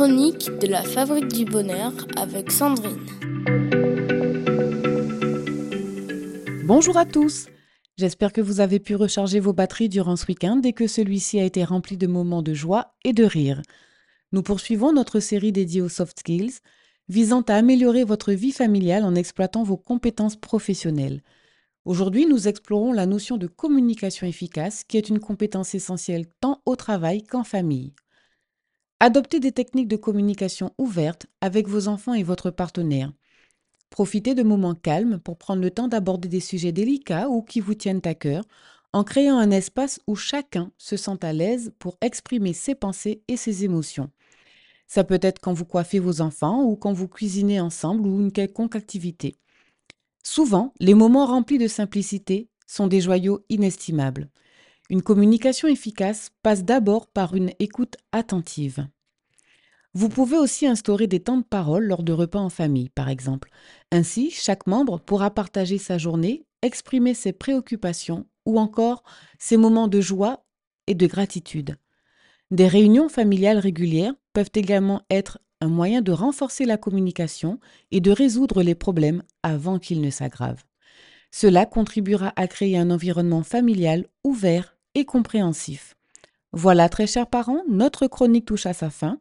chroniques de la Fabrique du Bonheur avec Sandrine. Bonjour à tous J'espère que vous avez pu recharger vos batteries durant ce week-end et que celui-ci a été rempli de moments de joie et de rire. Nous poursuivons notre série dédiée aux soft skills, visant à améliorer votre vie familiale en exploitant vos compétences professionnelles. Aujourd'hui, nous explorons la notion de communication efficace, qui est une compétence essentielle tant au travail qu'en famille. Adoptez des techniques de communication ouvertes avec vos enfants et votre partenaire. Profitez de moments calmes pour prendre le temps d'aborder des sujets délicats ou qui vous tiennent à cœur, en créant un espace où chacun se sent à l'aise pour exprimer ses pensées et ses émotions. Ça peut être quand vous coiffez vos enfants ou quand vous cuisinez ensemble ou une quelconque activité. Souvent, les moments remplis de simplicité sont des joyaux inestimables. Une communication efficace passe d'abord par une écoute attentive. Vous pouvez aussi instaurer des temps de parole lors de repas en famille, par exemple. Ainsi, chaque membre pourra partager sa journée, exprimer ses préoccupations ou encore ses moments de joie et de gratitude. Des réunions familiales régulières peuvent également être un moyen de renforcer la communication et de résoudre les problèmes avant qu'ils ne s'aggravent. Cela contribuera à créer un environnement familial ouvert et compréhensif. Voilà, très chers parents, notre chronique touche à sa fin.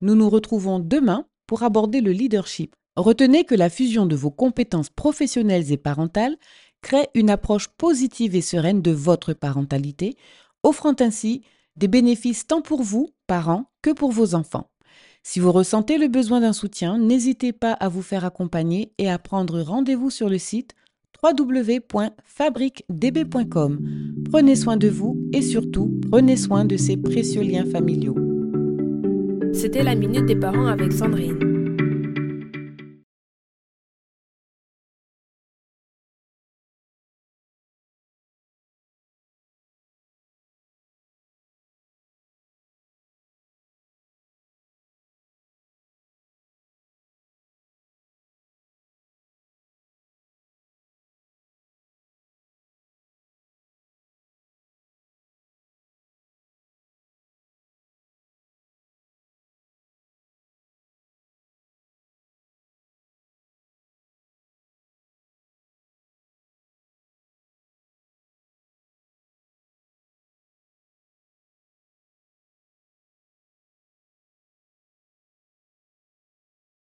Nous nous retrouvons demain pour aborder le leadership. Retenez que la fusion de vos compétences professionnelles et parentales crée une approche positive et sereine de votre parentalité, offrant ainsi des bénéfices tant pour vous, parents, que pour vos enfants. Si vous ressentez le besoin d'un soutien, n'hésitez pas à vous faire accompagner et à prendre rendez-vous sur le site www.fabriquedb.com. Prenez soin de vous et surtout, prenez soin de ces précieux liens familiaux. C'était la Minute des Parents avec Sandrine.